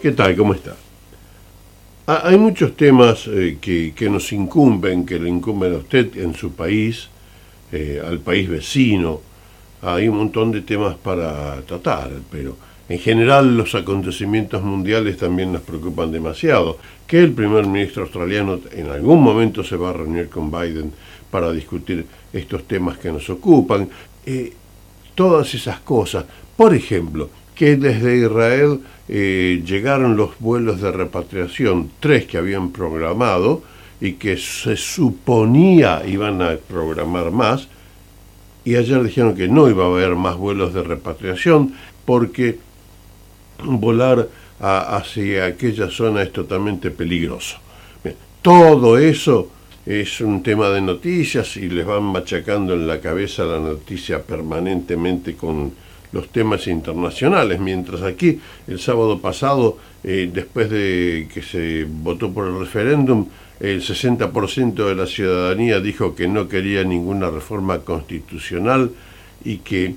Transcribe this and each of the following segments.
¿Qué tal? ¿Cómo está? Ah, hay muchos temas eh, que, nos incumben, que le incumben a usted en su país, eh, al país vecino. Hay un montón de temas para tratar, pero en general los acontecimientos mundiales también nos preocupan demasiado. Que el primer ministro australiano en algún momento se va a reunir con Biden para discutir estos temas que nos ocupan. Eh, todas esas cosas. Por ejemplo, que desde Israel eh, llegaron los vuelos de repatriación, tres que habían programado y que se suponía iban a programar más, y ayer dijeron que no iba a haber más vuelos de repatriación porque volar hacia aquella zona es totalmente peligroso. todo eso es un tema de noticias y les van machacando en la cabeza la noticia permanentemente con los temas internacionales, mientras aquí el sábado pasado, eh, después de que se votó por el referéndum, el 60% de la ciudadanía dijo que no quería ninguna reforma constitucional y que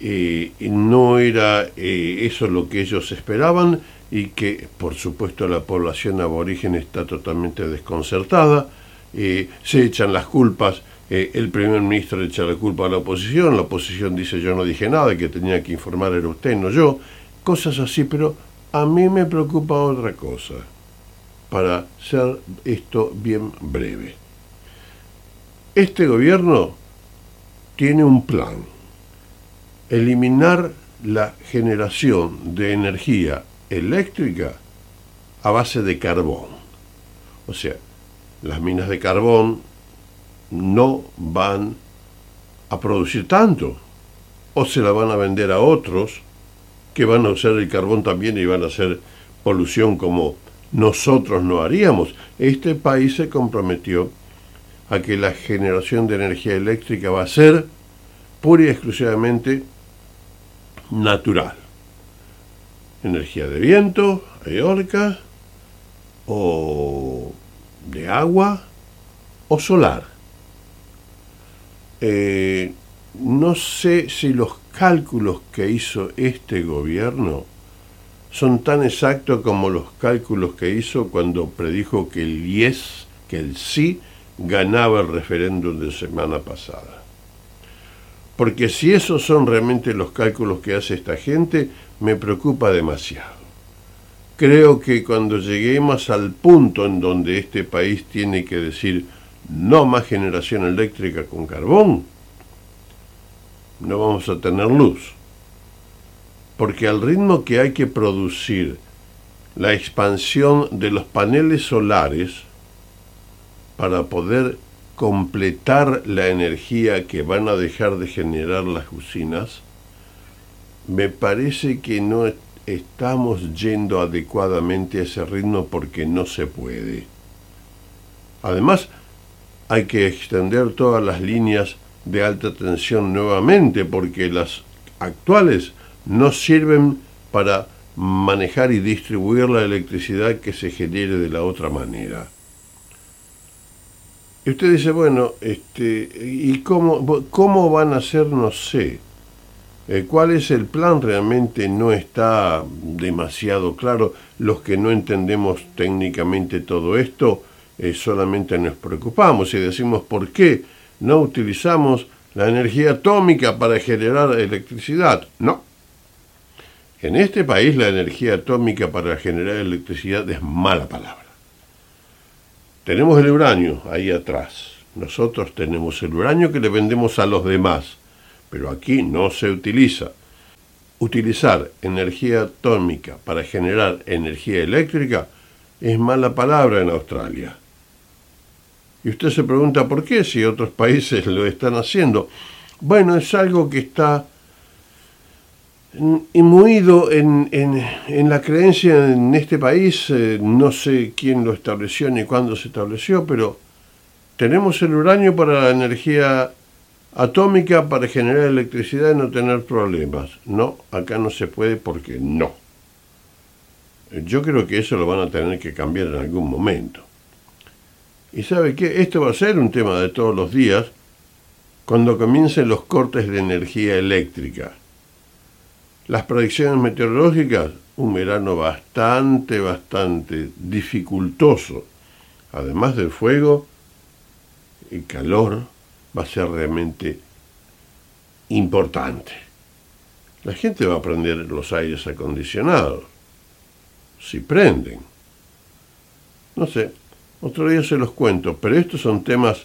eh, no era eh, eso lo que ellos esperaban y que por supuesto la población aborigen está totalmente desconcertada, se echan las culpas eh, el primer ministro le echa la culpa a la oposición, la oposición dice yo no dije nada, que tenía que informar era usted, no yo, cosas así, pero a mí me preocupa otra cosa, para ser esto bien breve. Este gobierno tiene un plan, eliminar la generación de energía eléctrica a base de carbón. O sea, las minas de carbón no van a producir tanto, o se la van a vender a otros que van a usar el carbón también y van a hacer polución como nosotros no haríamos. Este país se comprometió a que la generación de energía eléctrica va a ser pura y exclusivamente natural. Energía de viento, eólica, o de agua, o solar. Eh, no sé si los cálculos que hizo este gobierno son tan exactos como los cálculos que hizo cuando predijo que el yes, que el sí, ganaba el referéndum de semana pasada. Porque si esos son realmente los cálculos que hace esta gente, me preocupa demasiado. Creo que cuando lleguemos al punto en donde este país tiene que decir, no más generación eléctrica con carbón, no vamos a tener luz. Porque al ritmo que hay que producir la expansión de los paneles solares para poder completar la energía que van a dejar de generar las usinas, me parece que no estamos yendo adecuadamente a ese ritmo porque no se puede. Además, hay que extender todas las líneas de alta tensión nuevamente porque las actuales no sirven para manejar y distribuir la electricidad que se genere de la otra manera. Y usted dice, bueno, este, ¿y cómo, cómo van a ser? No sé. Eh, ¿Cuál es el plan? Realmente no está demasiado claro. Los que no entendemos técnicamente todo esto, eh, solamente nos preocupamos y decimos por qué no utilizamos la energía atómica para generar electricidad. No. En este país la energía atómica para generar electricidad es mala palabra. Tenemos el uranio ahí atrás. Nosotros tenemos el uranio que le vendemos a los demás, pero aquí no se utiliza. Utilizar energía atómica para generar energía eléctrica es mala palabra en Australia. Y usted se pregunta por qué si otros países lo están haciendo. Bueno, es algo que está inmuido en, en, la creencia en este país, eh, no sé quién lo estableció ni cuándo se estableció, pero tenemos el uranio para la energía atómica para generar electricidad y no tener problemas. No, acá no se puede porque no. Yo creo que eso lo van a tener que cambiar en algún momento. Y sabe que esto va a ser un tema de todos los días cuando comiencen los cortes de energía eléctrica. Las predicciones meteorológicas, un verano bastante, bastante dificultoso. Además del fuego, el calor va a ser realmente importante. La gente va a prender los aires acondicionados, si prenden. No sé, otro día se los cuento, pero estos son temas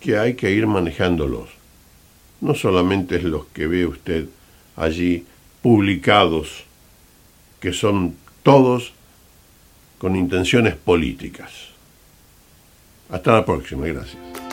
que hay que ir manejándolos. No solamente los que ve usted allí publicados, que son todos con intenciones políticas. Hasta la próxima, gracias.